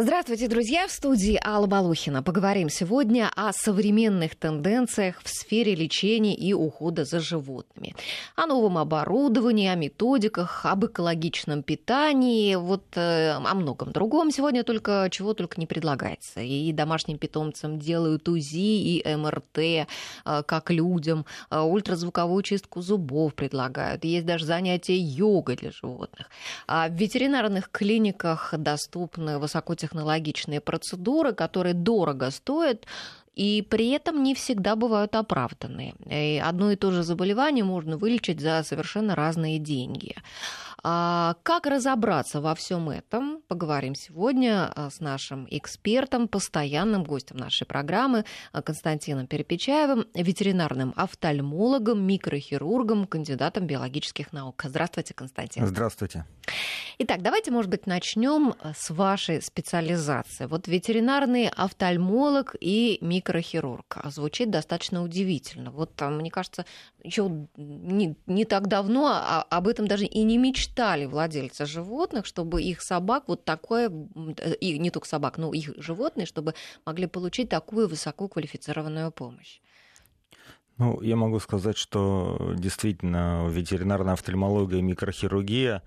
Здравствуйте, друзья! В студии Алла Балухина. Поговорим сегодня о современных тенденциях в сфере лечения и ухода за животными. О новом оборудовании, о методиках, об экологичном питании, вот э, о многом другом. Сегодня только чего только не предлагается. И домашним питомцам делают УЗИ и МРТ, э, как людям. Э, ультразвуковую чистку зубов предлагают. Есть даже занятия йогой для животных. А в ветеринарных клиниках доступны высокотехнологичные технологичные процедуры, которые дорого стоят, и при этом не всегда бывают оправданы. И одно и то же заболевание можно вылечить за совершенно разные деньги. А как разобраться во всем этом, поговорим сегодня а, с нашим экспертом, постоянным гостем нашей программы а, Константином Перепечаевым, ветеринарным офтальмологом, микрохирургом, кандидатом биологических наук. Здравствуйте, Константин. Здравствуйте. Итак, давайте, может быть, начнем с вашей специализации. Вот ветеринарный офтальмолог и микрохирург. Звучит достаточно удивительно. Вот там, мне кажется, еще не, не так давно а, об этом даже и не мечтали владельцы животных, чтобы их собак вот такое, и не только собак, но их животные, чтобы могли получить такую высококвалифицированную помощь? Ну, я могу сказать, что действительно ветеринарная офтальмология и микрохирургия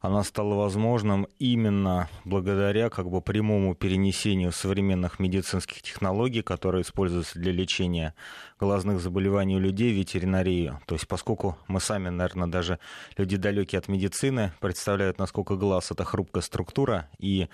она стала возможным именно благодаря как бы прямому перенесению современных медицинских технологий, которые используются для лечения глазных заболеваний у людей, ветеринарию. То есть поскольку мы сами, наверное, даже люди далекие от медицины, представляют, насколько глаз это хрупкая структура, и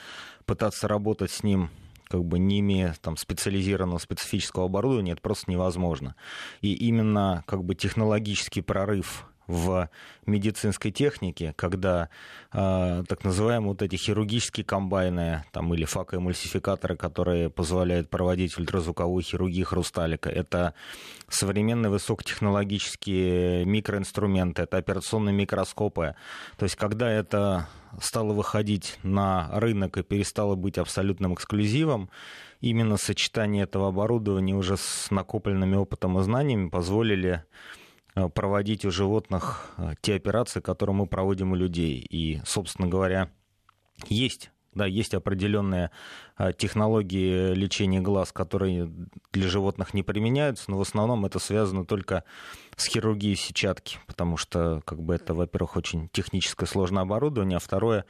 пытаться работать с ним как бы не имея там специализированного специфического оборудования, это просто невозможно. И именно как бы технологический прорыв в медицинской технике, когда э, так называемые вот эти хирургические комбайны там, или факоэмульсификаторы, которые позволяют проводить ультразвуковую хирургию хрусталика, это современные высокотехнологические микроинструменты, это операционные микроскопы. То есть когда это стало выходить на рынок и перестало быть абсолютным эксклюзивом, именно сочетание этого оборудования уже с накопленными опытом и знаниями позволили проводить у животных э, те операции, которые мы проводим у людей. И, собственно говоря, есть да, есть определенные э, технологии лечения глаз, которые для животных не применяются, но в основном это связано только с хирургией сетчатки, потому что, как бы, это, во-первых, очень техническое сложное оборудование, а второе,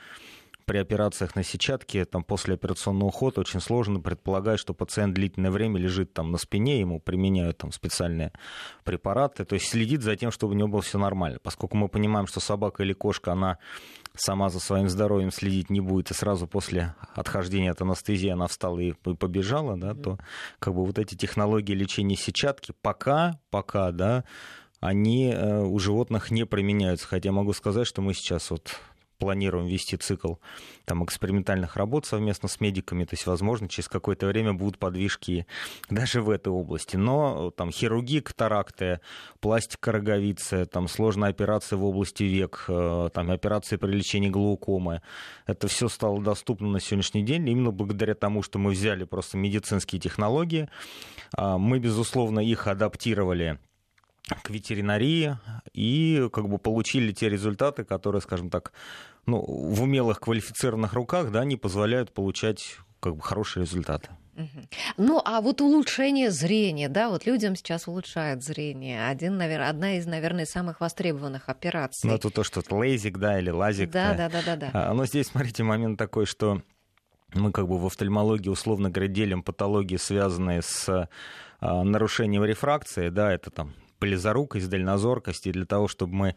при операциях на сетчатке, там, после операционного ухода очень сложно предполагать, что пациент длительное время лежит там на спине, ему применяют там специальные препараты, то есть следит за тем, чтобы у него было все нормально. Поскольку мы понимаем, что собака или кошка, она сама за своим здоровьем следить не будет, и сразу после отхождения от анестезии она встала и побежала, да, то как бы вот эти технологии лечения сетчатки пока, пока, да, они э, у животных не применяются. Хотя могу сказать, что мы сейчас вот планируем вести цикл там, экспериментальных работ совместно с медиками, то есть, возможно, через какое-то время будут подвижки даже в этой области. Но там хирургия катаракты, пластика роговицы, там сложные операции в области век, э, там операции при лечении глаукомы, это все стало доступно на сегодняшний день именно благодаря тому, что мы взяли просто медицинские технологии, а, мы, безусловно, их адаптировали к ветеринарии и как бы получили те результаты, которые, скажем так, ну, в умелых квалифицированных руках, да, не позволяют получать как бы хорошие результаты. Ну, а вот улучшение зрения, да, вот людям сейчас улучшает зрение. Один, наверное, одна из, наверное, самых востребованных операций. Ну, это то, что это лейзик, да, или лазик. Да, да, да, да, да. А, но здесь, смотрите, момент такой, что мы как бы в офтальмологии условно говоря делим патологии, связанные с а, нарушением рефракции, да, это там близорукость, дальнозоркость, и для того, чтобы мы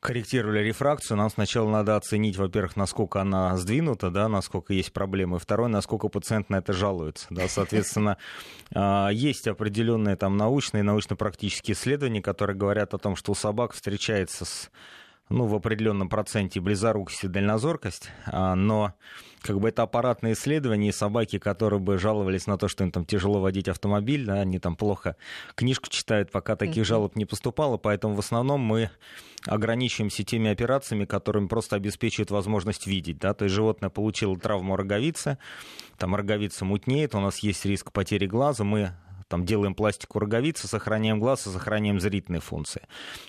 корректировали рефракцию, нам сначала надо оценить, во-первых, насколько она сдвинута, да, насколько есть проблемы, второе, насколько пациент на это жалуется. Да, соответственно, а, есть определенные там научные, научно-практические исследования, которые говорят о том, что у собак встречается с ну, в определенном проценте близорукость и дальнозоркость, а, но как бы это аппаратное исследование, и собаки, которые бы жаловались на то, что им там тяжело водить автомобиль, да, они там плохо книжку читают, пока таких жалоб не поступало, поэтому в основном мы ограничиваемся теми операциями, которыми просто обеспечивают возможность видеть, да, то есть животное получило травму роговицы, там роговица мутнеет, у нас есть риск потери глаза, мы там делаем пластику роговицы, сохраняем глаз и сохраняем зрительные функции.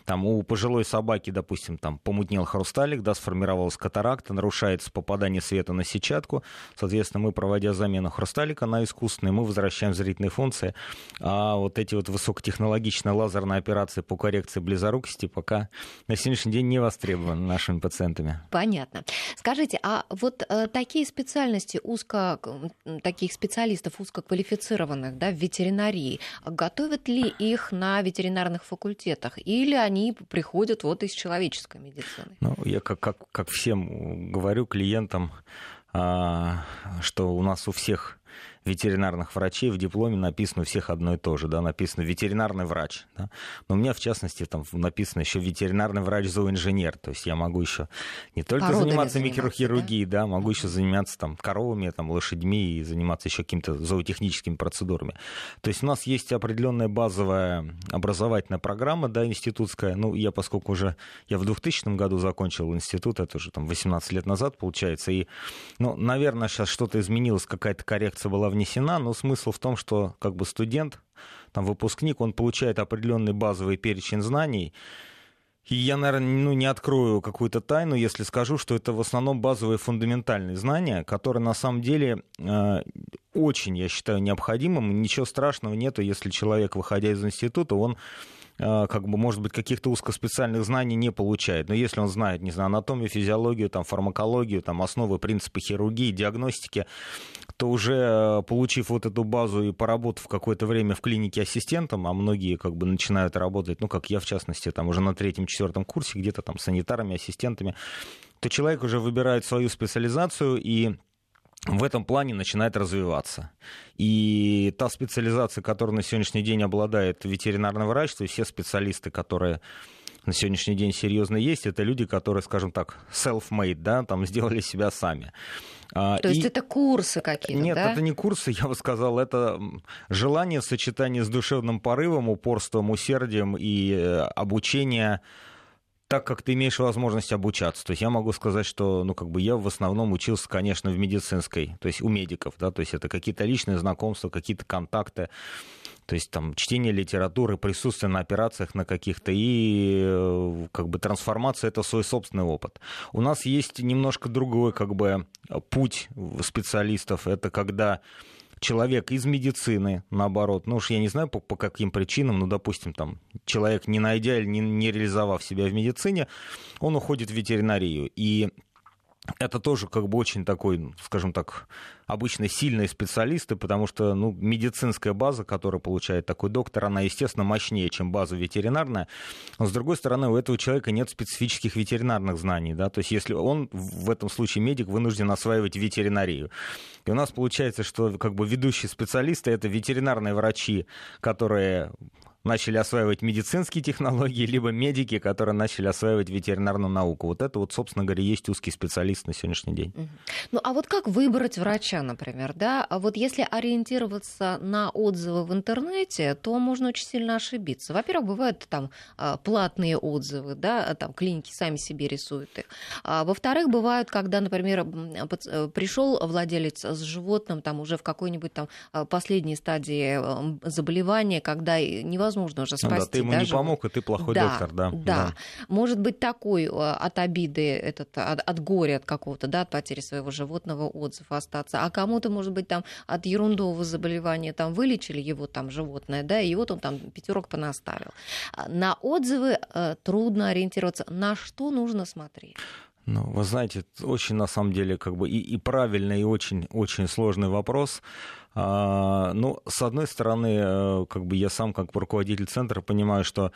Там у пожилой собаки, допустим, там помутнел хрусталик, да, сформировалась катаракта, нарушается попадание света на сетчатку, соответственно, мы, проводя замену хрусталика на искусственный, мы возвращаем зрительные функции, а вот эти вот высокотехнологичные лазерные операции по коррекции близорукости пока на сегодняшний день не востребованы нашими пациентами. Понятно. Скажите, а вот э, такие специальности узко, таких специалистов узкоквалифицированных да, в ветеринарии, готовят ли их на ветеринарных факультетах или они приходят вот из человеческой медицины? Ну, я как, как, как всем говорю клиентам, а, что у нас у всех ветеринарных врачей в дипломе написано у всех одно и то же, да, написано ветеринарный врач. Да? Но у меня, в частности, там написано еще ветеринарный врач-зооинженер. То есть я могу еще не только Породами заниматься микрохирургией, да? да, могу еще заниматься там коровами, там, лошадьми и заниматься еще какими-то зоотехническими процедурами. То есть у нас есть определенная базовая образовательная программа, да, институтская. Ну, я, поскольку уже я в 2000 году закончил институт, это уже там 18 лет назад, получается, и, ну, наверное, сейчас что-то изменилось, какая-то коррекция была внесена, но смысл в том, что как бы студент, там, выпускник, он получает определенный базовый перечень знаний, и я, наверное, ну, не открою какую-то тайну, если скажу, что это в основном базовые фундаментальные знания, которые на самом деле э, очень, я считаю, необходимым. Ничего страшного нету, если человек, выходя из института, он как бы, может быть, каких-то узкоспециальных знаний не получает. Но если он знает, не знаю, анатомию, физиологию, там, фармакологию, там, основы, принципы хирургии, диагностики, то уже э, получив вот эту базу и поработав какое-то время в клинике ассистентом, а многие как бы начинают работать, ну, как я, в частности, там, уже на третьем-четвертом курсе, где-то там санитарами, ассистентами, то человек уже выбирает свою специализацию и в этом плане начинает развиваться. И та специализация, которой на сегодняшний день обладает ветеринарный врач, то есть все специалисты, которые на сегодняшний день серьезно есть, это люди, которые, скажем так, self-made, да, там сделали себя сами. А, то есть это курсы какие-то, Нет, да? это не курсы, я бы сказал, это желание в сочетании с душевным порывом, упорством, усердием и э, обучение так как ты имеешь возможность обучаться. То есть я могу сказать, что ну, как бы я в основном учился, конечно, в медицинской, то есть у медиков, да, то есть это какие-то личные знакомства, какие-то контакты, то есть там чтение литературы, присутствие на операциях на каких-то и э, как бы трансформация это свой собственный опыт. У нас есть немножко другой как бы путь специалистов, это когда человек из медицины, наоборот, ну уж я не знаю по, по каким причинам, ну, допустим, там, человек, не найдя или не, не реализовав себя в медицине, он уходит в ветеринарию. И это тоже как бы очень такой, скажем так, обычно сильные специалисты, потому что ну, медицинская база, которую получает такой доктор, она, естественно, мощнее, чем база ветеринарная. Но, с другой стороны, у этого человека нет специфических ветеринарных знаний. Да? То есть, если он, в этом случае медик, вынужден осваивать ветеринарию. И у нас получается, что как бы ведущие специалисты — это ветеринарные врачи, которые начали осваивать медицинские технологии, либо медики, которые начали осваивать ветеринарную науку. Вот это вот, собственно говоря, есть узкий специалист на сегодняшний день. Ну, а вот как выбрать врача, например, да? А вот если ориентироваться на отзывы в интернете, то можно очень сильно ошибиться. Во-первых, бывают там а, платные отзывы, да, там клиники сами себе рисуют их. А, во-вторых, бывают, когда, например, э, пришел владелец с животным там уже в какой-нибудь там а, последней стадии заболевания, когда невозможно невозможно уже спасти. Ну, да, ты ему даже... не помог, и ты плохой да, доктор, да. да. Да. Может быть такой э, от обиды, этот, от, от горя от какого-то, да, от потери своего животного отзыв остаться. А кому-то, может быть, там от ерундового заболевания там вылечили его там животное, да, и вот он там пятерок понаставил. На отзывы э, трудно ориентироваться. На что нужно смотреть? Ну, вы знаете, очень на самом деле как бы и, и правильный, и очень, очень сложный вопрос. А, ну, с одной стороны, э, как бы я сам как руководитель центра понимаю, что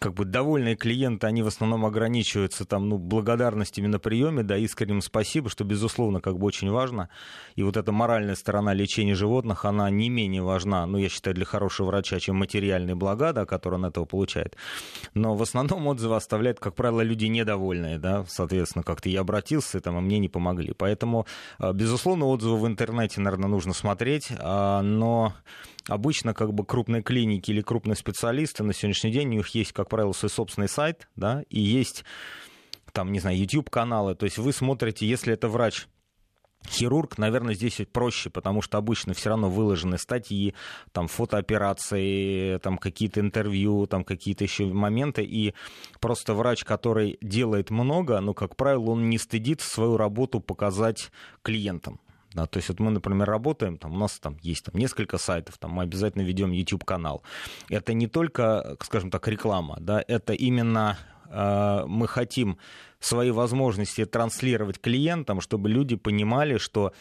как бы довольные клиенты, они в основном ограничиваются там, ну, благодарностями на приеме, да, искренним спасибо, что, безусловно, как бы очень важно. И вот эта моральная сторона лечения животных, она не менее важна, ну, я считаю, для хорошего врача, чем материальные блага, да, которые он этого получает. Но в основном отзывы оставляют, как правило, люди недовольные, да, соответственно, как-то я обратился, там, а мне не помогли. Поэтому, э, безусловно, отзывы в интернете, наверное, нужно смотреть, а, но обычно как бы крупные клиники или крупные специалисты на сегодняшний день, у них есть, как правило, свой собственный сайт, да, и есть там, не знаю, YouTube-каналы, то есть вы смотрите, если это врач Хирург, наверное, здесь проще, потому что обычно все равно выложены статьи, там фотооперации, там какие-то интервью, там какие-то еще моменты, и просто врач, который делает много, ну, как правило, он не стыдит свою работу показать клиентам. Да, то есть вот мы, например, работаем, там, у нас там есть там, несколько сайтов, там, мы обязательно ведем YouTube-канал. Это не только, скажем так, реклама, да, это именно э, мы хотим свои возможности транслировать клиентам, чтобы люди понимали, что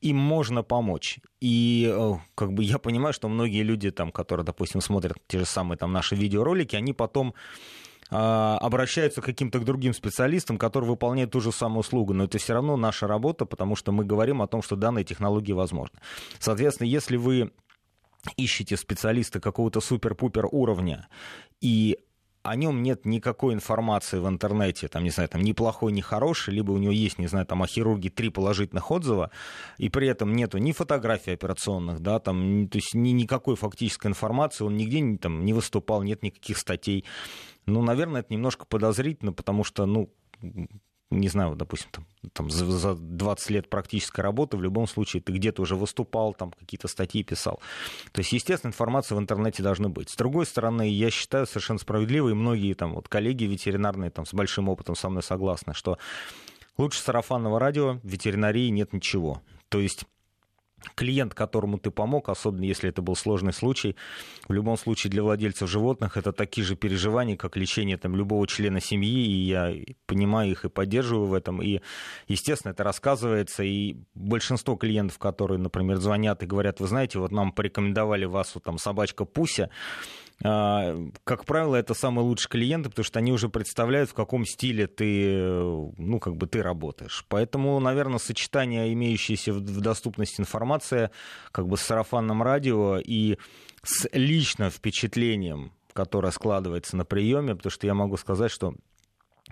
им можно помочь. И э, как бы я понимаю, что многие люди, там, которые, допустим, смотрят те же самые там, наши видеоролики, они потом обращаются к каким-то другим специалистам, которые выполняют ту же самую услугу. Но это все равно наша работа, потому что мы говорим о том, что данные технологии возможны. Соответственно, если вы ищете специалиста какого-то супер-пупер уровня, и о нем нет никакой информации в интернете, там, не знаю, там, ни плохой, ни хороший, либо у него есть, не знаю, там, о хирурге три положительных отзыва, и при этом нету ни фотографий операционных, да, там, то есть ни, никакой фактической информации, он нигде там, не выступал, нет никаких статей. Ну, наверное, это немножко подозрительно, потому что, ну, не знаю, допустим, там, там за, за 20 лет практической работы, в любом случае ты где-то уже выступал, там какие-то статьи писал. То есть, естественно, информация в интернете должна быть. С другой стороны, я считаю совершенно справедливо, и многие там вот коллеги ветеринарные там с большим опытом со мной согласны, что лучше сарафанного радио в ветеринарии нет ничего. То есть клиент, которому ты помог, особенно если это был сложный случай, в любом случае для владельцев животных это такие же переживания, как лечение там, любого члена семьи, и я понимаю их и поддерживаю в этом. И, естественно, это рассказывается, и большинство клиентов, которые, например, звонят и говорят, вы знаете, вот нам порекомендовали вас, вот там собачка Пуся, как правило, это самые лучшие клиенты, потому что они уже представляют, в каком стиле ты, ну, как бы ты работаешь. Поэтому, наверное, сочетание имеющейся в доступности информации, как бы с сарафанным радио и с личным впечатлением, которое складывается на приеме, потому что я могу сказать, что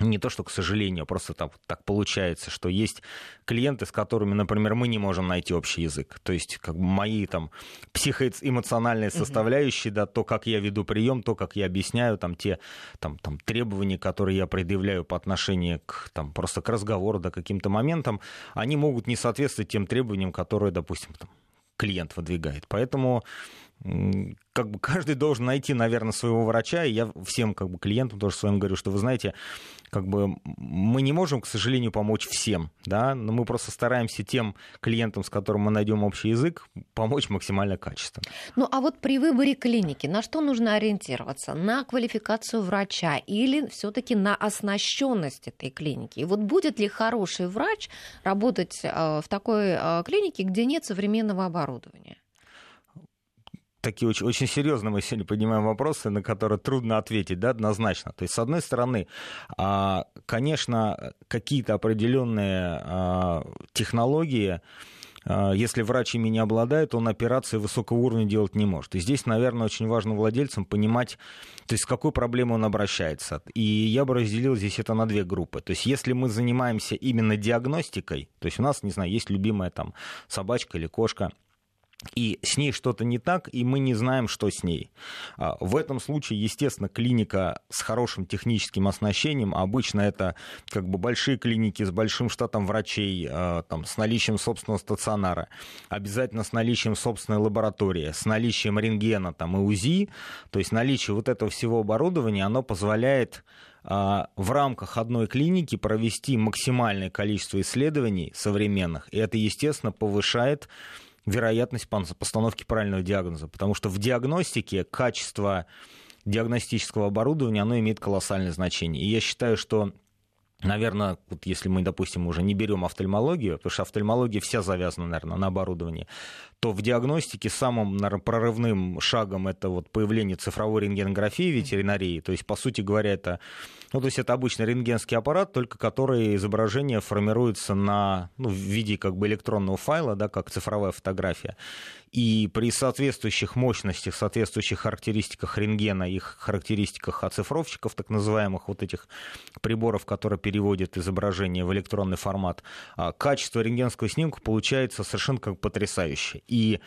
не то, что, к сожалению, просто так, так получается, что есть клиенты, с которыми, например, мы не можем найти общий язык. То есть, как бы мои там психоэмоциональные составляющие, да, то, как я веду прием, то, как я объясняю, там, те там, там, требования, которые я предъявляю по отношению к, там, просто к разговору, да, каким-то моментам, они могут не соответствовать тем требованиям, которые, допустим, там, клиент выдвигает. Поэтому как бы каждый должен найти, наверное, своего врача, и я всем как бы клиентам тоже своим говорю, что вы знаете, как бы мы не можем, к сожалению, помочь всем, да, но мы просто стараемся тем клиентам, с которыми мы найдем общий язык, помочь максимально качественно. Ну а вот при выборе клиники на что нужно ориентироваться? На квалификацию врача или все-таки на оснащенность этой клиники? И вот будет ли хороший врач работать э, в такой э, клинике, где нет современного оборудования? Такие очень, очень серьезные мы сегодня поднимаем вопросы, на которые трудно ответить, да, однозначно. То есть, с одной стороны, а, конечно, какие-то определенные а, технологии, а, если врач ими не обладает, он операции высокого уровня делать не может. И здесь, наверное, очень важно владельцам понимать, то есть с какой проблемой он обращается. И я бы разделил здесь это на две группы. То есть если мы занимаемся именно диагностикой, то есть у нас, не знаю, есть любимая там собачка или кошка, и с ней что-то не так, и мы не знаем, что с ней. А, в этом случае, естественно, клиника с хорошим техническим оснащением, обычно это как бы большие клиники с большим штатом врачей, а, там, с наличием собственного стационара, обязательно с наличием собственной лаборатории, с наличием рентгена там, и УЗИ, то есть наличие вот этого всего оборудования, оно позволяет а, в рамках одной клиники провести максимальное количество исследований современных, и это, естественно, повышает вероятность постановки правильного диагноза. Потому что в диагностике качество диагностического оборудования, оно имеет колоссальное значение. И я считаю, что Наверное, вот если мы, допустим, уже не берем офтальмологию, потому что офтальмология вся завязана, наверное, на оборудовании, то в диагностике самым наверное, прорывным шагом это вот появление цифровой рентгенографии ветеринарии. То есть, по сути говоря, это, ну, то есть это обычный рентгенский аппарат, только который изображение формируется на, ну, в виде как бы электронного файла, да, как цифровая фотография. И при соответствующих мощностях, соответствующих характеристиках рентгена, их характеристиках оцифровщиков, так называемых вот этих приборов, которые переводят изображение в электронный формат, а, качество рентгенского снимка получается совершенно как потрясающе. И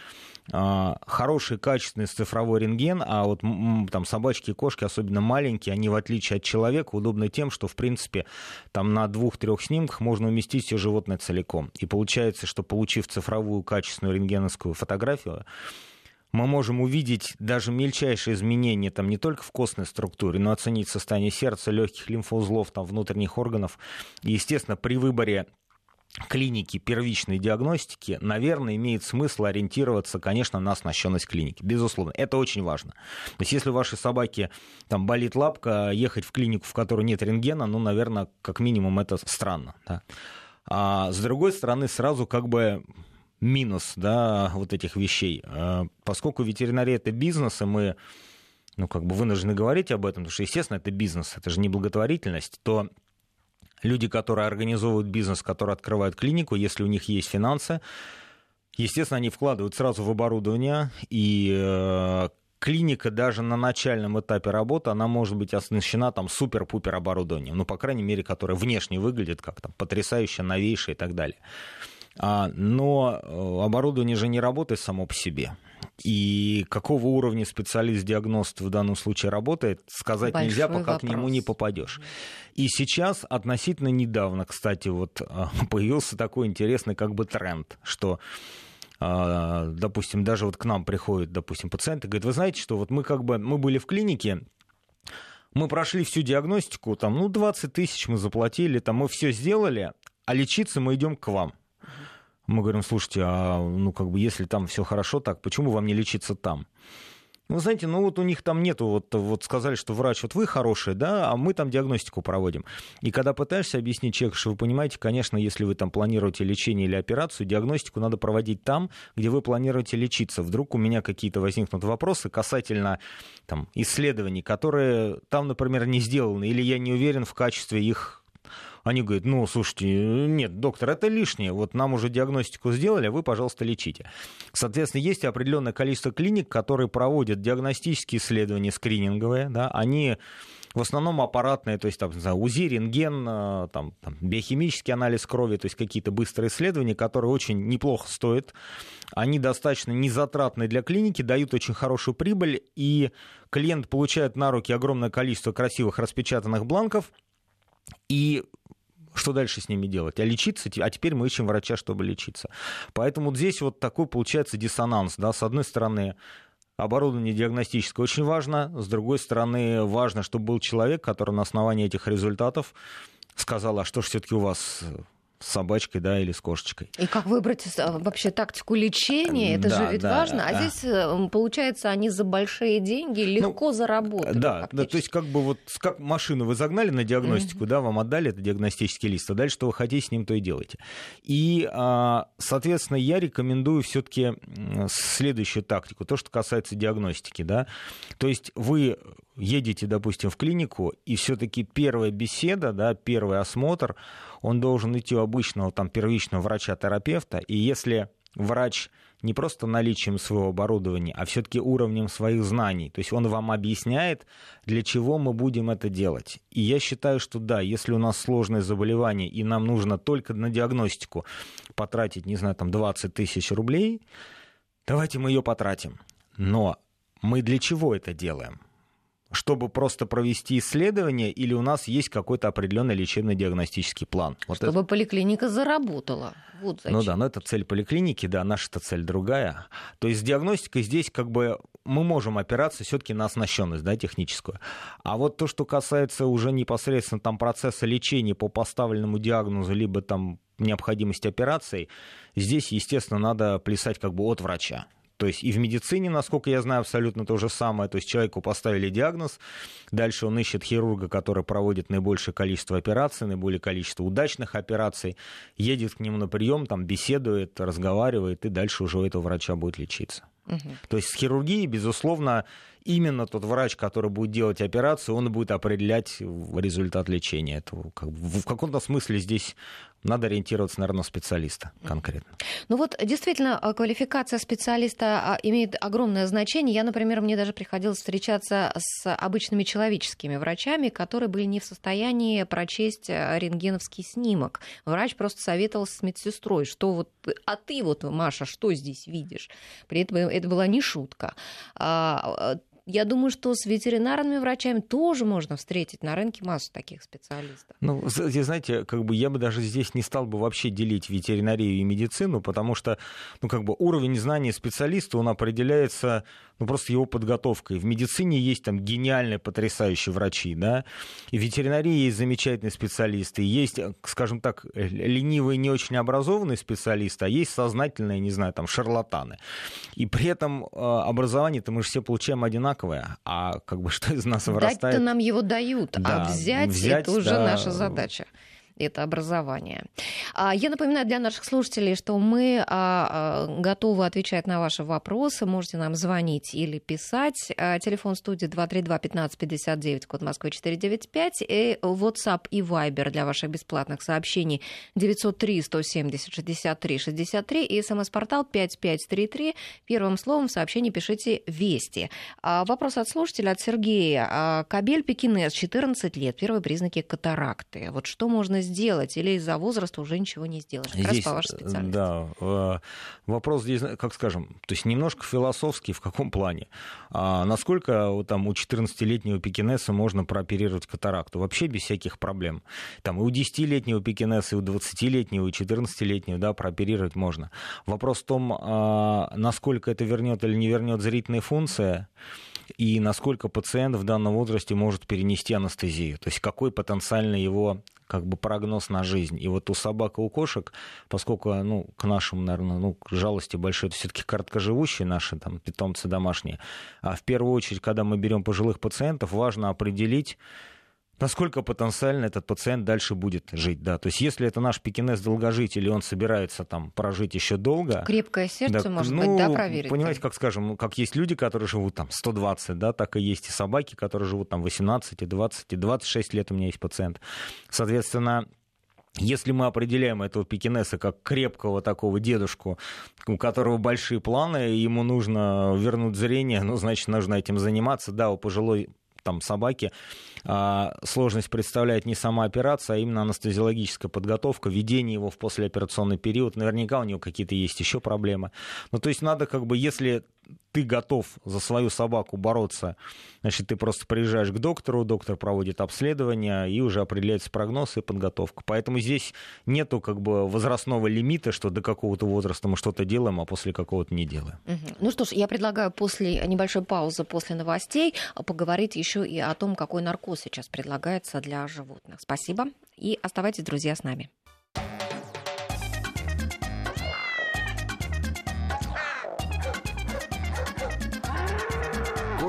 хороший, качественный цифровой рентген, а вот там собачки и кошки, особенно маленькие, они в отличие от человека удобны тем, что в принципе там на двух-трех снимках можно уместить все животное целиком. И получается, что получив цифровую качественную рентгеновскую фотографию, мы можем увидеть даже мельчайшие изменения там не только в костной структуре, но оценить состояние сердца, легких лимфоузлов, там, внутренних органов. И, естественно, при выборе клиники первичной диагностики, наверное, имеет смысл ориентироваться, конечно, на оснащенность клиники. Безусловно, это очень важно. То есть, если у вашей собаки там болит лапка, ехать в клинику, в которой нет рентгена, ну, наверное, как минимум это странно. Да? А с другой стороны, сразу как бы минус да, вот этих вещей. А, поскольку ветеринария это бизнес, и мы ну, как бы вынуждены говорить об этом, потому что, естественно, это бизнес, это же не благотворительность, то люди, которые организовывают бизнес, которые открывают клинику, если у них есть финансы, естественно, они вкладывают сразу в оборудование, и э, клиника даже на начальном этапе работы, она может быть оснащена там супер-пупер оборудованием, ну, по крайней мере, которое внешне выглядит как там потрясающе, новейшее и так далее. А, но э, оборудование же не работает само по себе. И какого уровня специалист-диагност в данном случае работает, сказать Большой нельзя, пока вопрос. к нему не попадешь. И сейчас, относительно недавно, кстати, вот а, появился такой интересный как бы тренд, что а, допустим, даже вот к нам приходят, допустим, пациенты, говорят, вы знаете, что вот мы как бы, мы были в клинике, мы прошли всю диагностику, там, ну, 20 тысяч мы заплатили, там, мы все сделали, а лечиться мы идем к вам. Мы говорим, слушайте, а ну как бы если там все хорошо, так почему вам не лечиться там? Ну, знаете, ну вот у них там нету, вот, вот сказали, что врач, вот вы хороший, да, а мы там диагностику проводим. И когда пытаешься объяснить человеку, что вы понимаете, конечно, если вы там планируете лечение или операцию, диагностику надо проводить там, где вы планируете лечиться. Вдруг у меня какие-то возникнут вопросы касательно там, исследований, которые там, например, не сделаны, или я не уверен в качестве их они говорят, ну, слушайте, нет, доктор, это лишнее, вот нам уже диагностику сделали, а вы, пожалуйста, лечите. Соответственно, есть определенное количество клиник, которые проводят диагностические исследования скрининговые, да, они в основном аппаратные, то есть там, знаю, УЗИ, рентген, э, там, там, биохимический анализ крови, то есть какие-то быстрые исследования, которые очень неплохо стоят. Они достаточно незатратны для клиники, дают очень хорошую прибыль, и клиент получает на руки огромное количество красивых распечатанных бланков, и что дальше с ними делать? А лечиться? А теперь мы ищем врача, чтобы лечиться. Поэтому вот здесь вот такой получается диссонанс. Да? С одной стороны, оборудование диагностическое очень важно, с другой стороны, важно, чтобы был человек, который на основании этих результатов сказал, а что же все-таки у вас с собачкой, да, или с кошечкой. И как выбрать э, вообще тактику лечения, это да, же ведь да, важно. А да. здесь, э, получается, они за большие деньги легко ну, заработали. Да, да, то есть как бы вот как машину вы загнали на диагностику, mm-hmm. да, вам отдали этот диагностический лист, а дальше что вы хотите с ним, то и делайте. И, а, соответственно, я рекомендую все-таки следующую тактику, то, что касается диагностики, да. То есть вы едете, допустим, в клинику, и все-таки первая беседа, да, первый осмотр, он должен идти у обычного там первичного врача-терапевта, и если врач не просто наличием своего оборудования, а все-таки уровнем своих знаний. То есть он вам объясняет, для чего мы будем это делать. И я считаю, что да, если у нас сложное заболевание, и нам нужно только на диагностику потратить, не знаю, там 20 тысяч рублей, давайте мы ее потратим. Но мы для чего это делаем? Чтобы просто провести исследование, или у нас есть какой-то определенный лечебно-диагностический план? Вот чтобы это... поликлиника заработала. Вот зачем. Ну да, но это цель поликлиники, да, наша-то цель другая. То есть с диагностикой здесь как бы мы можем опираться все-таки на оснащенность да, техническую. А вот то, что касается уже непосредственно там процесса лечения по поставленному диагнозу, либо там необходимости операции, здесь, естественно, надо плясать как бы от врача. То есть и в медицине, насколько я знаю, абсолютно то же самое. То есть человеку поставили диагноз, дальше он ищет хирурга, который проводит наибольшее количество операций, наиболее количество удачных операций, едет к нему на прием, там беседует, разговаривает, и дальше уже у этого врача будет лечиться. Угу. То есть с хирургией, безусловно, именно тот врач, который будет делать операцию, он будет определять результат лечения. Это как в каком-то смысле здесь надо ориентироваться, наверное, на специалиста конкретно. Ну вот действительно а, квалификация специалиста а, имеет огромное значение. Я, например, мне даже приходилось встречаться с обычными человеческими врачами, которые были не в состоянии прочесть а, рентгеновский снимок. Врач просто советовался с медсестрой, что вот, а ты вот, Маша, что здесь видишь? При этом это была не шутка я думаю, что с ветеринарными врачами тоже можно встретить на рынке массу таких специалистов. Ну, знаете, как бы я бы даже здесь не стал бы вообще делить ветеринарию и медицину, потому что, ну, как бы уровень знания специалиста, он определяется ну, просто его подготовкой. В медицине есть там гениальные, потрясающие врачи, да, и в ветеринарии есть замечательные специалисты, есть, скажем так, ленивые, не очень образованные специалисты, а есть сознательные, не знаю, там, шарлатаны. И при этом а, образование-то мы же все получаем одинаковое, а как бы что из нас вырастает? Дать-то нам его дают, а да, а взять, взять это уже да, наша задача это образование. А, я напоминаю для наших слушателей, что мы а, а, готовы отвечать на ваши вопросы. Можете нам звонить или писать. Телефон студии 232-1559, код Москвы 495. И WhatsApp и Viber для ваших бесплатных сообщений 903-170-63-63. И смс-портал 5533. Первым словом в сообщении пишите «Вести». Вопрос от слушателя, от Сергея. Кабель Пекинес, 14 лет. Первые признаки катаракты. Вот что можно сделать? сделать, или из-за возраста уже ничего не сделаешь? Как здесь, раз по вашей специальности. Да, э, вопрос здесь, как скажем, то есть немножко философский, в каком плане? А насколько там у 14-летнего пекинеса можно прооперировать катаракту? Вообще без всяких проблем. Там и у 10-летнего пекинеса, и у 20-летнего, и 14-летнего, да, прооперировать можно. Вопрос в том, а, насколько это вернет или не вернет зрительные функции, и насколько пациент в данном возрасте может перенести анестезию, то есть какой потенциальный его как бы прогноз на жизнь. И вот у собак и у кошек, поскольку, ну, к нашему, наверное, ну, к жалости большой, это все-таки короткоживущие наши там питомцы домашние, а в первую очередь, когда мы берем пожилых пациентов, важно определить, насколько потенциально этот пациент дальше будет жить. Да. То есть если это наш пекинес долгожитель, и он собирается там прожить еще долго... Крепкое сердце, да, может ну, быть, да, проверить? Понимаете, как скажем, ну, как есть люди, которые живут там 120, да, так и есть и собаки, которые живут там 18, и 20, и 26 лет у меня есть пациент. Соответственно, если мы определяем этого пекинеса как крепкого такого дедушку, у которого большие планы, ему нужно вернуть зрение, ну, значит, нужно этим заниматься. Да, у пожилой там собаки, а, сложность представляет не сама операция, а именно анестезиологическая подготовка, введение его в послеоперационный период. Наверняка у него какие-то есть еще проблемы. Ну, то есть надо как бы, если ты готов за свою собаку бороться, значит, ты просто приезжаешь к доктору, доктор проводит обследование, и уже определяется прогноз и подготовка. Поэтому здесь нету как бы возрастного лимита, что до какого-то возраста мы что-то делаем, а после какого-то не делаем. Угу. Ну что ж, я предлагаю после небольшой паузы, после новостей, поговорить еще и о том, какой наркоз сейчас предлагается для животных. Спасибо и оставайтесь, друзья, с нами.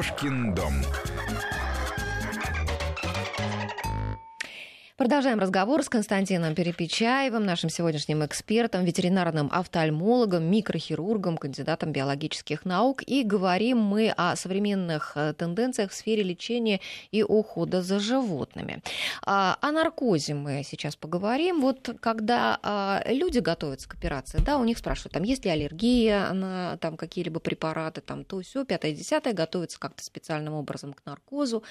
Кошкин дом. Продолжаем разговор с Константином Перепечаевым, нашим сегодняшним экспертом, ветеринарным офтальмологом, микрохирургом, кандидатом биологических наук. И говорим мы о современных э, тенденциях в сфере лечения и ухода за животными. А, о наркозе мы сейчас поговорим. Вот когда а, люди готовятся к операции, да, у них спрашивают, там есть ли аллергия на там, какие-либо препараты, там то все, пятое, десятое, готовятся как-то специальным образом к наркозу.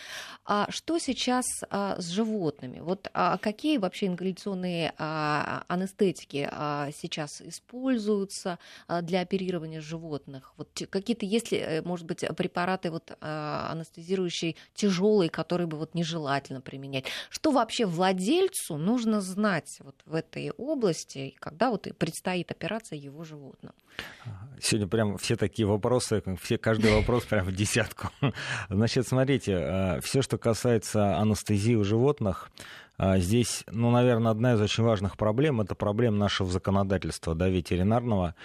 А что сейчас а, с животными? Вот какие вообще ингаляционные а, анестетики а, сейчас используются а, для оперирования животных? Вот какие-то, есть ли, э, может быть, препараты вот, анестезирующие тяжелые, которые бы вот нежелательно применять? Что вообще владельцу нужно знать вот в этой области, когда вот предстоит операция его животного? Сегодня прям все такие вопросы, все, каждый вопрос прям в десятку. Значит, смотрите, все, что касается анестезии у животных, а здесь, ну, наверное, одна из очень важных проблем – это проблема нашего законодательства, да, ветеринарного.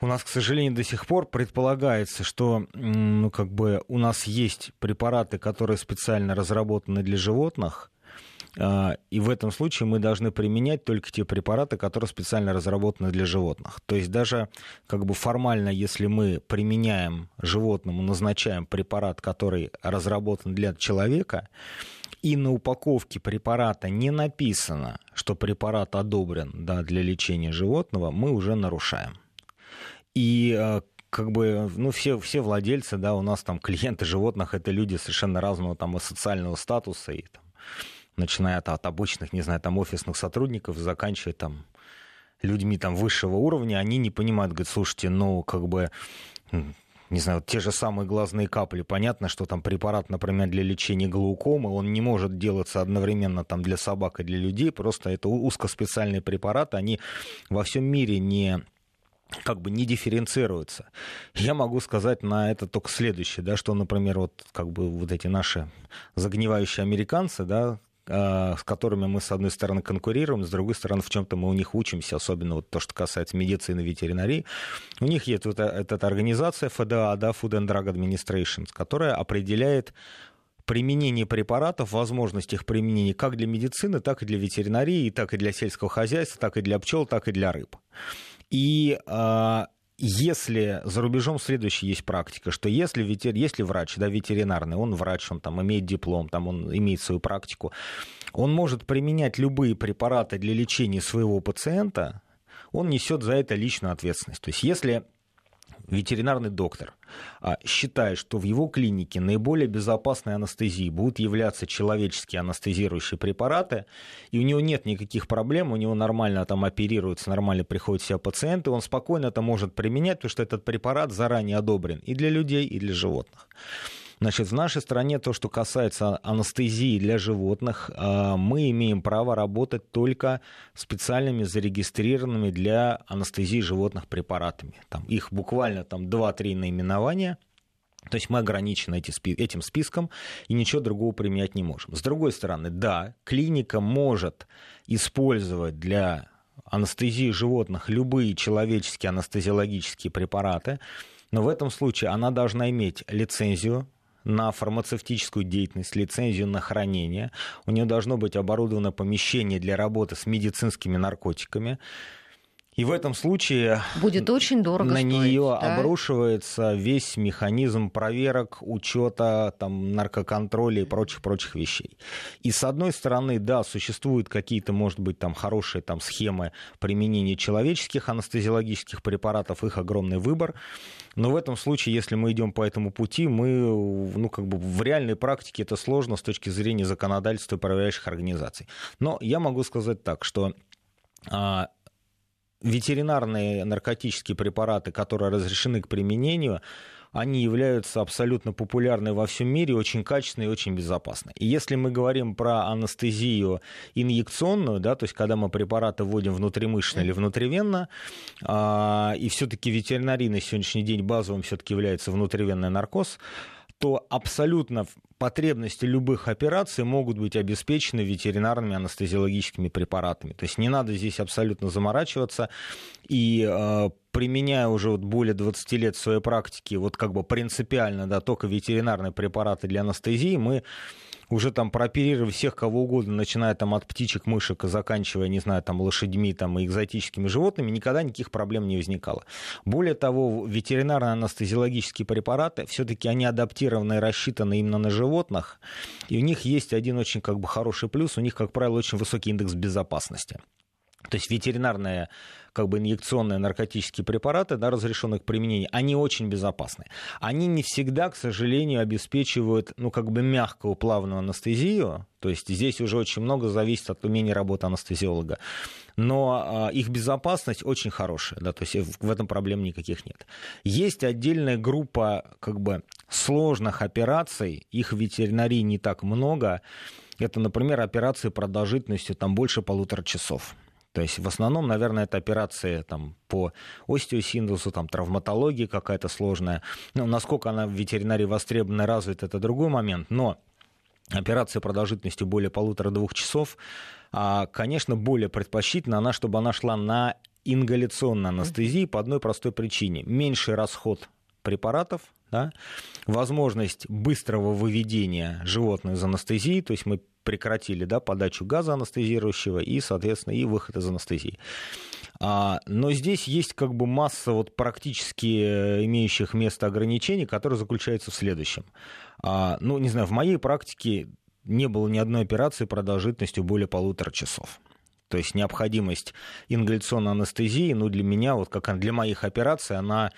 У нас, к сожалению, до сих пор предполагается, что ну, как бы у нас есть препараты, которые специально разработаны для животных, а, и в этом случае мы должны применять только те препараты, которые специально разработаны для животных. То есть даже как бы формально, если мы применяем животному, назначаем препарат, который разработан для человека, и на упаковке препарата не написано, что препарат одобрен да, для лечения животного, мы уже нарушаем. И а, как бы, ну, все, все владельцы, да, у нас там клиенты животных, это люди совершенно разного там и социального статуса, и там, начиная от обычных, не знаю, там офисных сотрудников, заканчивая там людьми там высшего уровня, они не понимают, говорят, слушайте, ну, как бы, не знаю, те же самые глазные капли. Понятно, что там препарат, например, для лечения глаукомы, он не может делаться одновременно там для собак и для людей, просто это узкоспециальные препараты, они во всем мире не как бы не дифференцируются. Я могу сказать на это только следующее, да, что, например, вот как бы вот эти наши загнивающие американцы, да, с которыми мы, с одной стороны, конкурируем, с другой стороны, в чем-то мы у них учимся, особенно вот то, что касается медицины, ветеринарии. У них есть вот эта, эта организация FDA, да, Food and Drug Administration, которая определяет применение препаратов, возможность их применения как для медицины, так и для ветеринарии, так и для сельского хозяйства, так и для пчел, так и для рыб. И э, если за рубежом следующая есть практика, что если, ветер, если врач, да, ветеринарный, он врач, он там имеет диплом, там он имеет свою практику, он может применять любые препараты для лечения своего пациента, он несет за это личную ответственность. То есть если ветеринарный доктор а, считает, что в его клинике наиболее безопасной анестезией будут являться человеческие анестезирующие препараты, и у него нет никаких проблем, у него нормально там оперируются, нормально приходят все пациенты, он спокойно это может применять, потому что этот препарат заранее одобрен и для людей, и для животных. Значит, в нашей стране то, что касается анестезии для животных, а, мы имеем право работать только специальными зарегистрированными для анестезии животных препаратами. Там, их буквально там 2-3 наименования – то есть мы ограничены этим списком и ничего другого применять не можем. С другой стороны, да, клиника может использовать для анестезии животных любые человеческие анестезиологические препараты, но в этом случае она должна иметь лицензию на фармацевтическую деятельность, лицензию на хранение. У нее должно быть оборудовано помещение для работы с медицинскими наркотиками. И в этом случае будет очень дорого на стоить, нее да? обрушивается весь механизм проверок, учета, там, наркоконтроля и прочих-прочих вещей. И с одной стороны, да, существуют какие-то, может быть, там хорошие там, схемы применения человеческих анестезиологических препаратов, их огромный выбор. Но в этом случае, если мы идем по этому пути, мы, ну, как бы в реальной практике это сложно с точки зрения законодательства и проверяющих организаций. Но я могу сказать так, что а, ветеринарные наркотические препараты, которые разрешены к применению, они являются абсолютно популярны во всем мире, очень качественные и очень безопасны. И если мы говорим про анестезию инъекционную, да, то есть когда мы препараты вводим внутримышечно или внутривенно, а, и все-таки ветеринарий на сегодняшний день базовым все-таки является внутривенный наркоз, то абсолютно потребности любых операций могут быть обеспечены ветеринарными анестезиологическими препаратами. То есть не надо здесь абсолютно заморачиваться. И э, применяя уже вот более 20 лет своей практике вот как бы принципиально да, только ветеринарные препараты для анестезии, мы уже там прооперировали всех кого угодно, начиная там от птичек, мышек заканчивая, не знаю, там лошадьми там, и экзотическими животными, никогда никаких проблем не возникало. Более того, ветеринарные анестезиологические препараты, все-таки они адаптированы и рассчитаны именно на животных, и у них есть один очень как бы хороший плюс, у них, как правило, очень высокий индекс безопасности. То есть ветеринарные как бы инъекционные наркотические препараты, да, разрешенные к применению, они очень безопасны. Они не всегда, к сожалению, обеспечивают, ну, как бы мягкую плавную анестезию, то есть здесь уже очень много зависит от умения работы анестезиолога. Но э, их безопасность очень хорошая, да, то есть в этом проблем никаких нет. Есть отдельная группа как бы сложных операций, их в ветеринарии не так много. Это, например, операции продолжительностью там больше полутора часов. То есть в основном, наверное, это операция там, по остеосиндусу, там, травматологии какая-то сложная. Ну, насколько она в ветеринарии востребована и развита, это другой момент. Но операция продолжительностью более полутора-двух часов, а, конечно, более предпочтительна она, чтобы она шла на ингаляционной анестезии по одной простой причине. Меньший расход препаратов, да, возможность быстрого выведения животных из анестезии, то есть мы прекратили да, подачу газа анестезирующего и, соответственно, и выход из анестезии. А, но здесь есть как бы масса вот практически э, имеющих место ограничений, которые заключаются в следующем. А, ну, не знаю, в моей практике не было ни одной операции продолжительностью более полутора часов. То есть необходимость ингаляционной анестезии, ну, для меня, вот как для моих операций, она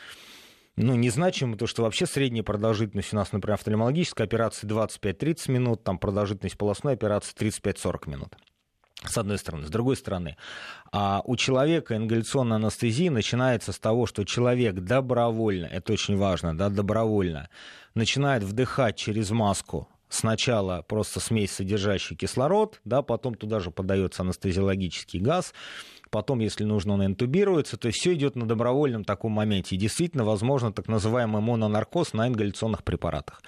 ну, незначимо, то что вообще средняя продолжительность у нас, например, офтальмологической операции 25-30 минут, там продолжительность полостной операции 35-40 минут. С одной стороны. С другой стороны, а у человека ингаляционная анестезия начинается с того, что человек добровольно, это очень важно, да, добровольно, начинает вдыхать через маску сначала просто смесь, содержащая кислород, да, потом туда же подается анестезиологический газ, потом, если нужно, он интубируется, то есть все идет на добровольном таком моменте. И действительно, возможно, так называемый мононаркоз на ингаляционных препаратах.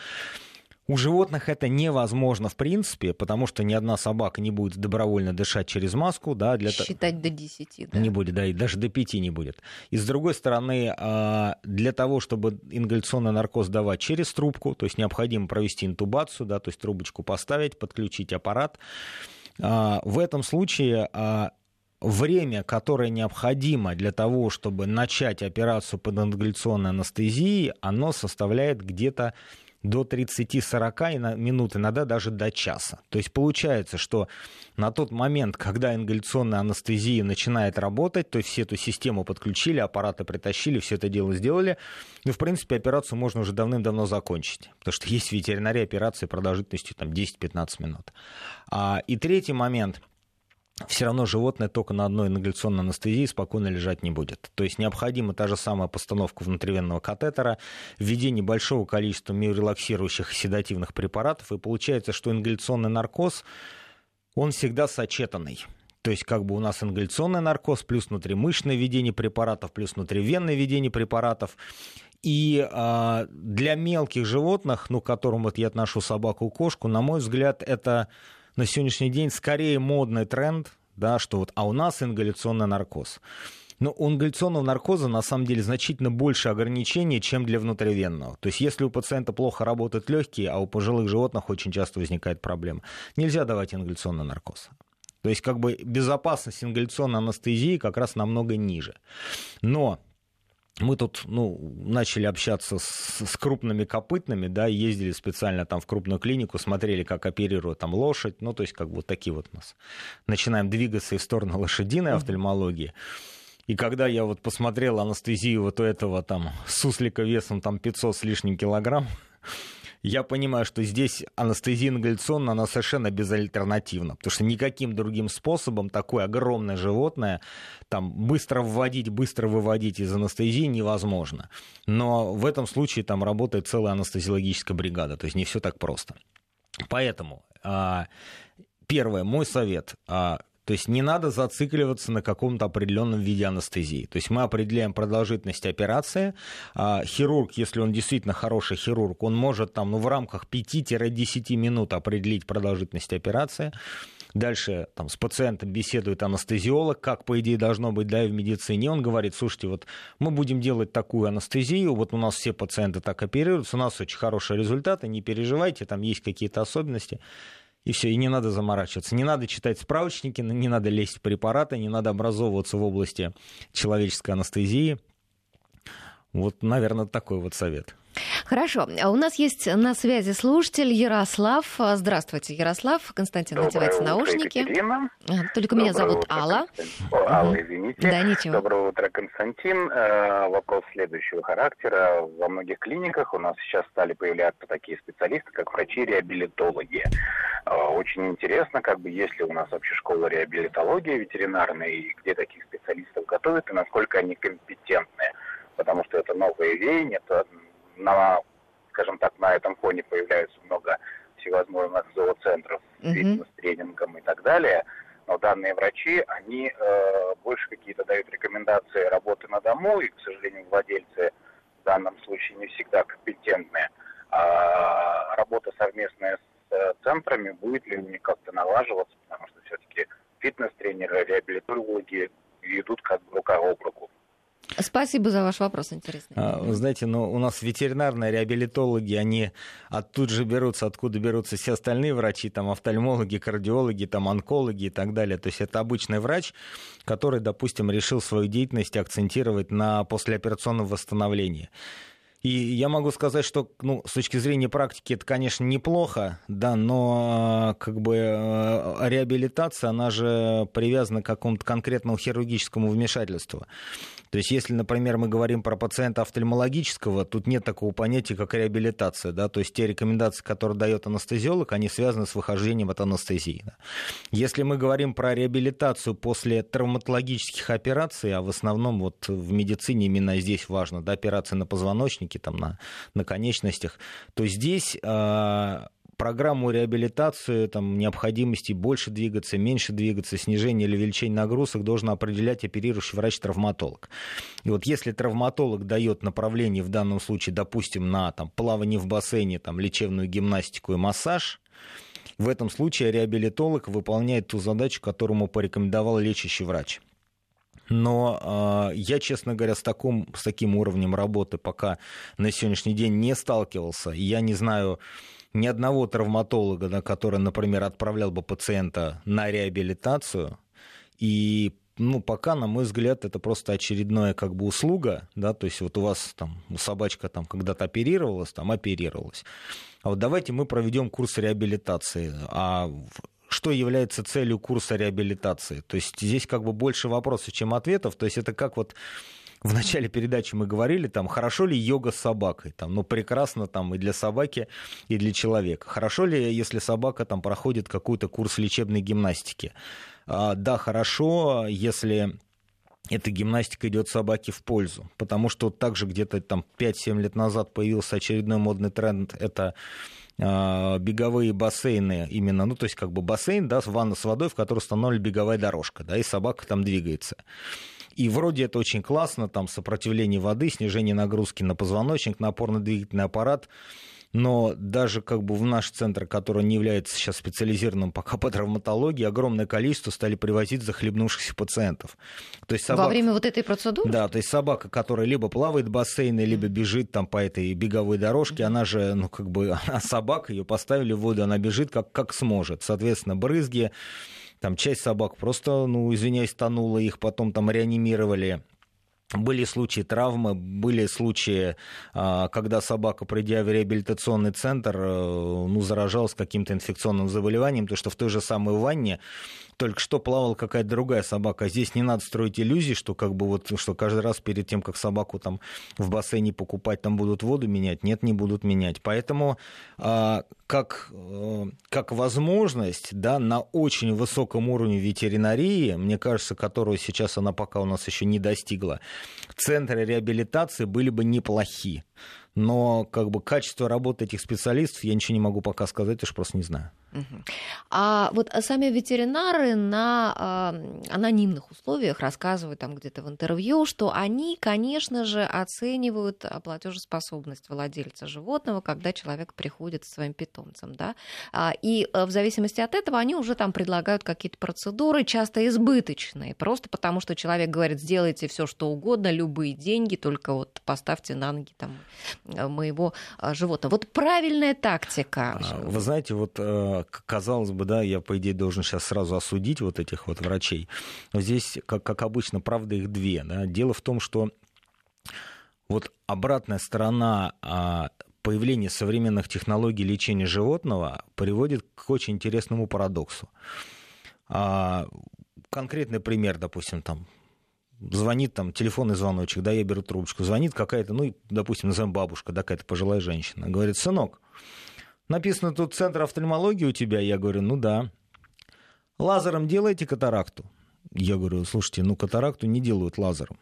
У животных это невозможно в принципе, потому что ни одна собака не будет добровольно дышать через маску. Да, для Считать до 10, да? Не будет, да, и даже до 5 не будет. И с другой стороны, а, для того, чтобы ингаляционный наркоз давать через трубку, то есть необходимо провести интубацию, да, то есть трубочку поставить, подключить аппарат. А, в этом случае а, время, которое необходимо для того, чтобы начать операцию под ингаляционной анестезией, оно составляет где-то до 30-40 минут, иногда даже до часа. То есть получается, что на тот момент, когда ингаляционная анестезия начинает работать, то есть все эту систему подключили, аппараты притащили, все это дело сделали, ну, в принципе, операцию можно уже давным-давно закончить, потому что есть ветеринария операции продолжительностью там, 10-15 минут. А, и третий момент – все равно животное только на одной ингаляционной анестезии спокойно лежать не будет. То есть необходима та же самая постановка внутривенного катетера, введение большого количества миорелаксирующих и седативных препаратов, и получается, что ингаляционный наркоз, он всегда сочетанный. То есть как бы у нас ингаляционный наркоз, плюс внутримышечное введение препаратов, плюс внутривенное введение препаратов. И э, для мелких животных, ну, к которым вот я отношу собаку и кошку, на мой взгляд, это на сегодняшний день скорее модный тренд, да, что вот, а у нас ингаляционный наркоз. Но у ингаляционного наркоза на самом деле значительно больше ограничений, чем для внутривенного. То есть если у пациента плохо работают легкие, а у пожилых животных очень часто возникает проблема, нельзя давать ингаляционный наркоз. То есть как бы безопасность ингаляционной анестезии как раз намного ниже. Но мы тут ну, начали общаться с, с крупными копытными, да, ездили специально там в крупную клинику, смотрели, как оперируют там лошадь, ну, то есть как бы вот такие вот у нас. Начинаем двигаться в сторону лошадиной офтальмологии. И когда я вот посмотрел анестезию вот у этого там суслика весом там 500 с лишним килограмм, я понимаю, что здесь анестезия ингаляционная, она совершенно безальтернативна, потому что никаким другим способом такое огромное животное там быстро вводить, быстро выводить из анестезии невозможно. Но в этом случае там работает целая анестезиологическая бригада, то есть не все так просто. Поэтому а, первое, мой совет а, то есть не надо зацикливаться на каком-то определенном виде анестезии. То есть мы определяем продолжительность операции. А хирург, если он действительно хороший хирург, он может там, ну, в рамках 5-10 минут определить продолжительность операции. Дальше там, с пациентом беседует анестезиолог, как, по идее, должно быть да, и в медицине. Он говорит, слушайте, вот мы будем делать такую анестезию, вот у нас все пациенты так оперируются, у нас очень хорошие результаты, не переживайте, там есть какие-то особенности и все, и не надо заморачиваться. Не надо читать справочники, не надо лезть в препараты, не надо образовываться в области человеческой анестезии. Вот, наверное, такой вот совет. Хорошо. А у нас есть на связи слушатель Ярослав. Здравствуйте, Ярослав. Константин, Доброе надевайте утро, наушники. Екатерина. Только Доброе меня зовут утро, Алла. Константин. Алла, извините. Да, ничего. Доброе утро, Константин. Э, вопрос следующего характера. Во многих клиниках у нас сейчас стали появляться такие специалисты, как врачи-реабилитологи. Э, очень интересно, как бы, есть ли у нас вообще школа реабилитологии ветеринарной, и где таких специалистов готовят, и насколько они компетентны. Потому что это новое веяние, это на, скажем так, на этом фоне появляется много всевозможных зооцентров с фитнес-тренингом и так далее. Но данные врачи, они э, больше какие-то дают рекомендации работы на дому, и, к сожалению, владельцы в данном случае не всегда компетентны. А работа совместная с э, центрами, будет ли у них как-то налаживаться, потому что все-таки фитнес-тренеры, реабилитологи идут как рука об руку. Спасибо за ваш вопрос, интересный. А, знаете, ну, у нас ветеринарные реабилитологи, они оттуда же берутся, откуда берутся все остальные врачи, там офтальмологи, кардиологи, там онкологи и так далее. То есть это обычный врач, который, допустим, решил свою деятельность акцентировать на послеоперационном восстановлении. И я могу сказать, что ну, с точки зрения практики это, конечно, неплохо, да, но как бы э, реабилитация, она же привязана к какому-то конкретному хирургическому вмешательству. То есть, если, например, мы говорим про пациента офтальмологического, тут нет такого понятия, как реабилитация. Да? То есть, те рекомендации, которые дает анестезиолог, они связаны с выхождением от анестезии. Да? Если мы говорим про реабилитацию после травматологических операций, а в основном вот в медицине именно здесь важно, да, операции на позвоночнике, там, на, на конечностях, то здесь а, программу реабилитации, там, необходимости больше двигаться, меньше двигаться, снижение или увеличение нагрузок должен определять оперирующий врач-травматолог. И вот если травматолог дает направление в данном случае, допустим, на там, плавание в бассейне, там, лечебную гимнастику и массаж, в этом случае реабилитолог выполняет ту задачу, которую ему порекомендовал лечащий врач. Но э, я, честно говоря, с, таким, с таким уровнем работы пока на сегодняшний день не сталкивался. Я не знаю, ни одного травматолога, который, например, отправлял бы пациента на реабилитацию, и ну, пока, на мой взгляд, это просто очередная как бы услуга, да, то есть вот у вас там собачка там когда-то оперировалась, там оперировалась. А вот давайте мы проведем курс реабилитации. А что является целью курса реабилитации? То есть здесь как бы больше вопросов, чем ответов. То есть это как вот в начале передачи мы говорили, там, хорошо ли йога с собакой, там, ну, прекрасно там и для собаки, и для человека. Хорошо ли, если собака там проходит какой-то курс лечебной гимнастики? А, да, хорошо, если эта гимнастика идет собаке в пользу. Потому что также где-то там 5-7 лет назад появился очередной модный тренд, это беговые бассейны именно, ну, то есть как бы бассейн, да, ванна с водой, в которой установлена беговая дорожка, да, и собака там двигается. И вроде это очень классно, там сопротивление воды, снижение нагрузки на позвоночник, на опорно-двигательный аппарат. Но даже как бы в наш центр, который не является сейчас специализированным пока по травматологии, огромное количество стали привозить захлебнувшихся пациентов. То есть собака... Во время вот этой процедуры? Да, то есть собака, которая либо плавает в бассейне, либо бежит там по этой беговой дорожке, она же, ну как бы, она собака, ее поставили в воду, она бежит как, как сможет. Соответственно, брызги, там часть собак просто, ну, извиняюсь, тонула, их потом там реанимировали. Были случаи травмы, были случаи, а, когда собака, придя в реабилитационный центр, э, ну, заражалась каким-то инфекционным заболеванием, то что в той же самой ванне только что плавала какая-то другая собака. Здесь не надо строить иллюзии, что как бы вот, что каждый раз перед тем, как собаку там в бассейне покупать, там будут воду менять. Нет, не будут менять. Поэтому а, как, э, как возможность да, на очень высоком уровне ветеринарии, мне кажется, которую сейчас она пока у нас еще не достигла, центры реабилитации были бы неплохи. Но как бы качество работы этих специалистов я ничего не могу пока сказать, уж просто не знаю. А вот сами ветеринары на э, анонимных условиях рассказывают там где-то в интервью, что они, конечно же, оценивают платежеспособность владельца животного, когда человек приходит со своим питомцем, да, а, и э, в зависимости от этого они уже там предлагают какие-то процедуры, часто избыточные, просто потому что человек говорит, сделайте все что угодно, любые деньги, только вот поставьте на ноги там э, моего э, животного. Вот правильная тактика. А, вы знаете, вот казалось бы, да, я, по идее, должен сейчас сразу осудить вот этих вот врачей. Но здесь, как, как обычно, правда их две. Да. Дело в том, что вот обратная сторона а, появления современных технологий лечения животного приводит к очень интересному парадоксу. А, конкретный пример, допустим, там звонит там телефонный звоночек, да, я беру трубочку, звонит какая-то, ну, допустим, назовем бабушка, да, какая-то пожилая женщина, говорит, сынок, Написано тут центр офтальмологии у тебя. Я говорю, ну да. Лазером делаете катаракту? Я говорю, слушайте, ну катаракту не делают лазером.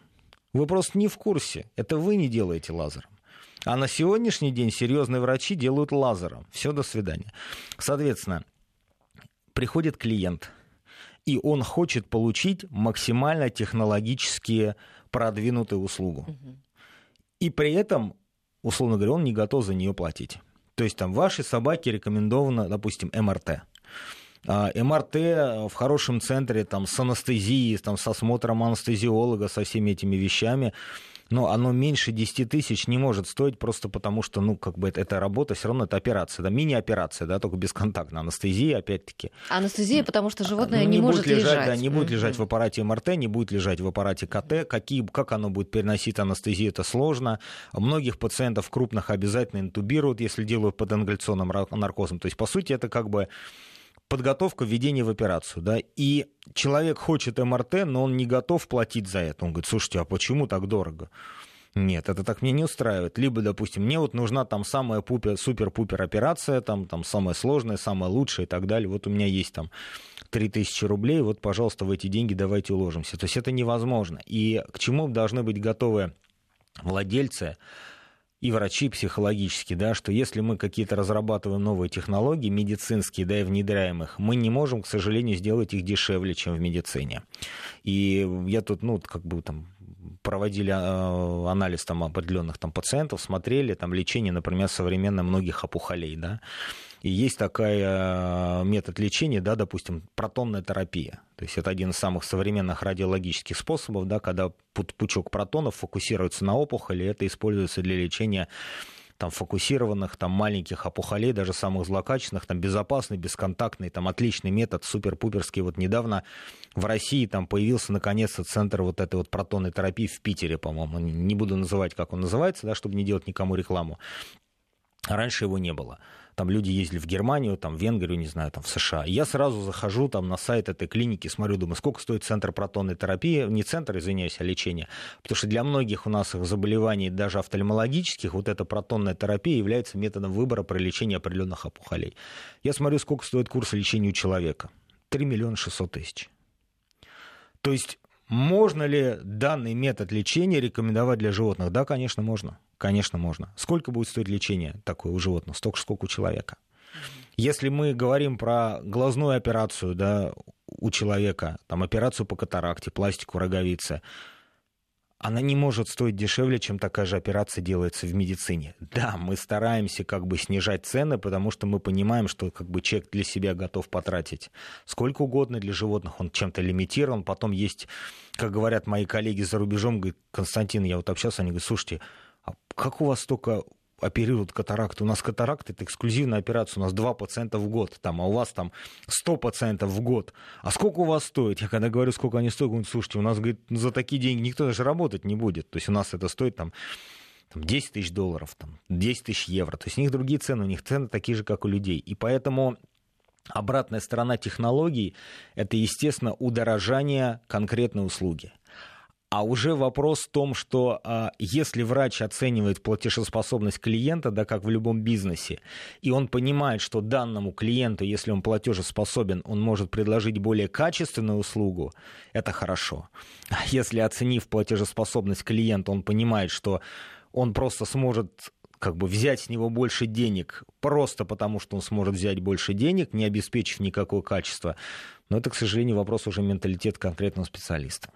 Вы просто не в курсе. Это вы не делаете лазером. А на сегодняшний день серьезные врачи делают лазером. Все, до свидания. Соответственно, приходит клиент, и он хочет получить максимально технологически продвинутую услугу. И при этом, условно говоря, он не готов за нее платить. То есть там вашей собаке рекомендовано, допустим, МРТ. А, МРТ в хорошем центре там, с анестезией, там, с осмотром анестезиолога, со всеми этими вещами но оно меньше 10 тысяч не может стоить просто потому, что, ну, как бы это, это работа, все равно это операция, да, мини-операция, да, только бесконтактная, анестезия, опять-таки. Анестезия, потому что животное ну, не, не может лежать. лежать. Да, не будет лежать в аппарате МРТ, не будет лежать в аппарате КТ, какие, как оно будет переносить анестезию, это сложно. Многих пациентов крупных обязательно интубируют, если делают под ингаляционным наркозом. То есть, по сути, это как бы подготовка введения в операцию, да, и человек хочет МРТ, но он не готов платить за это. Он говорит, слушайте, а почему так дорого? Нет, это так мне не устраивает. Либо, допустим, мне вот нужна там самая пупер, супер-пупер операция, там, там самая сложная, самая лучшая и так далее. Вот у меня есть там 3000 рублей, вот, пожалуйста, в эти деньги давайте уложимся. То есть это невозможно. И к чему должны быть готовы владельцы и врачи психологически, да, что если мы какие-то разрабатываем новые технологии медицинские, да, и внедряем их, мы не можем, к сожалению, сделать их дешевле, чем в медицине. И я тут, ну, как бы там проводили а, анализ там определенных там пациентов, смотрели там лечение, например, современно многих опухолей, да, и есть такая а, метод лечения, да, допустим, протонная терапия. То есть это один из самых современных радиологических способов, да, когда пучок протонов фокусируется на опухоли, это используется для лечения там, фокусированных, там, маленьких опухолей, даже самых злокачественных, там, безопасный, бесконтактный, там, отличный метод, супер-пуперский. Вот недавно в России там появился, наконец-то, центр вот этой вот протонной терапии в Питере, по-моему. Не буду называть, как он называется, да, чтобы не делать никому рекламу. Раньше его не было там люди ездили в Германию, там, в Венгрию, не знаю, там, в США. И я сразу захожу там на сайт этой клиники, смотрю, думаю, сколько стоит центр протонной терапии, не центр, извиняюсь, а лечение. Потому что для многих у нас заболеваний, даже офтальмологических, вот эта протонная терапия является методом выбора при лечении определенных опухолей. Я смотрю, сколько стоит курс лечения у человека. 3 миллиона 600 тысяч. То есть можно ли данный метод лечения рекомендовать для животных? Да, конечно, можно. Конечно, можно. Сколько будет стоить лечение такое у животного? Столько, сколько у человека. Если мы говорим про глазную операцию да, у человека, там, операцию по катаракте, пластику роговицы, она не может стоить дешевле, чем такая же операция делается в медицине. Да, мы стараемся как бы снижать цены, потому что мы понимаем, что как бы человек для себя готов потратить сколько угодно для животных, он чем-то лимитирован. Потом есть, как говорят мои коллеги за рубежом, говорит, Константин, я вот общался, они говорят, слушайте, а как у вас столько оперируют катаракты. У нас катаракт это эксклюзивная операция, у нас 2 пациента в год, там, а у вас там 100 пациентов в год. А сколько у вас стоит? Я когда говорю, сколько они стоят, говорю, слушайте, у нас говорит, за такие деньги никто даже работать не будет. То есть у нас это стоит там, там 10 тысяч долларов, там, 10 тысяч евро. То есть у них другие цены, у них цены такие же, как у людей. И поэтому обратная сторона технологий – это, естественно, удорожание конкретной услуги. А уже вопрос в том, что а, если врач оценивает платежеспособность клиента, да, как в любом бизнесе, и он понимает, что данному клиенту, если он платежеспособен, он может предложить более качественную услугу, это хорошо. А если оценив платежеспособность клиента, он понимает, что он просто сможет как бы взять с него больше денег просто потому, что он сможет взять больше денег, не обеспечив никакое качество. Но это, к сожалению, вопрос уже менталитета конкретного специалиста.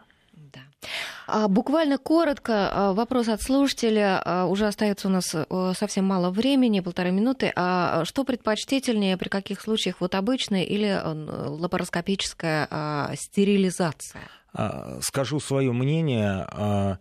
А, буквально коротко, а, вопрос от слушателя. А, уже остается у нас э, совсем мало времени, полторы минуты. А что предпочтительнее, при каких случаях, вот обычная или э, лапароскопическая стерилизация? Скажу свое мнение.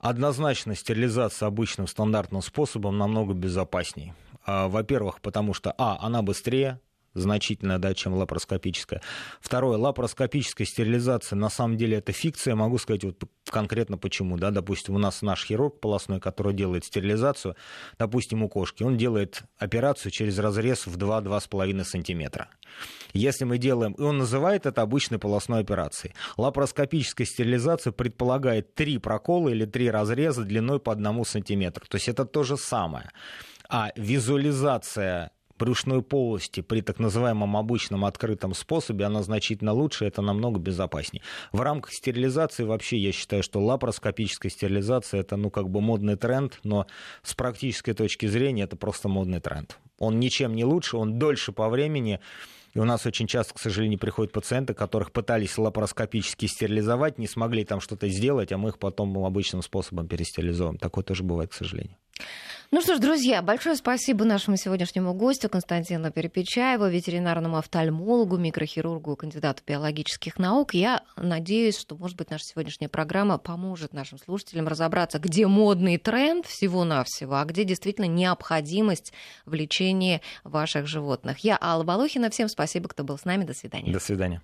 Однозначно стерилизация обычным стандартным способом намного безопаснее. Во-первых, потому что, а, она быстрее, значительно, да, чем лапароскопическая. Второе, лапароскопическая стерилизация, на самом деле, это фикция, могу сказать вот конкретно почему, да, допустим, у нас наш хирург полостной, который делает стерилизацию, допустим, у кошки, он делает операцию через разрез в 2-2,5 сантиметра. Если мы делаем, и он называет это обычной полостной операцией. Лапароскопическая стерилизация предполагает три прокола или три разреза длиной по одному сантиметру. То есть это то же самое. А визуализация брюшной полости при так называемом обычном открытом способе, она значительно лучше, это намного безопаснее. В рамках стерилизации вообще я считаю, что лапароскопическая стерилизация это ну как бы модный тренд, но с практической точки зрения это просто модный тренд. Он ничем не лучше, он дольше по времени, и у нас очень часто, к сожалению, приходят пациенты, которых пытались лапароскопически стерилизовать, не смогли там что-то сделать, а мы их потом обычным способом перестерилизуем. Такое тоже бывает, к сожалению. Ну что ж, друзья, большое спасибо нашему сегодняшнему гостю Константину Перепечаеву, ветеринарному офтальмологу, микрохирургу, кандидату биологических наук. Я надеюсь, что, может быть, наша сегодняшняя программа поможет нашим слушателям разобраться, где модный тренд всего-навсего, а где действительно необходимость в лечении ваших животных. Я Алла Волохина. Всем спасибо, кто был с нами. До свидания. До свидания.